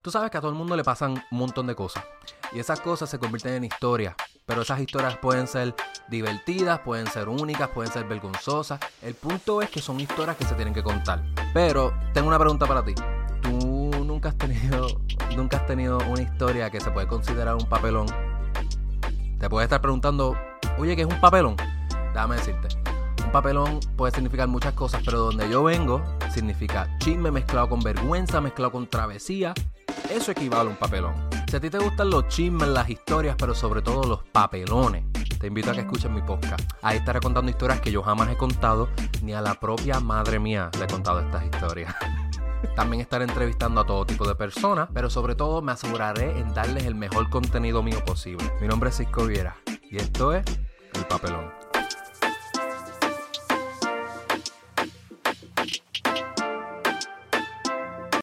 Tú sabes que a todo el mundo le pasan un montón de cosas. Y esas cosas se convierten en historias. Pero esas historias pueden ser divertidas, pueden ser únicas, pueden ser vergonzosas. El punto es que son historias que se tienen que contar. Pero tengo una pregunta para ti. ¿Tú nunca has tenido, nunca has tenido una historia que se puede considerar un papelón? Te puedes estar preguntando, oye, ¿qué es un papelón? Déjame decirte. Un papelón puede significar muchas cosas, pero donde yo vengo significa chisme mezclado con vergüenza, mezclado con travesía eso equivale a un papelón. Si a ti te gustan los chismes, las historias, pero sobre todo los papelones, te invito a que escuches mi podcast. Ahí estaré contando historias que yo jamás he contado, ni a la propia madre mía le he contado estas historias. También estaré entrevistando a todo tipo de personas, pero sobre todo me aseguraré en darles el mejor contenido mío posible. Mi nombre es Cisco Viera y esto es El Papelón.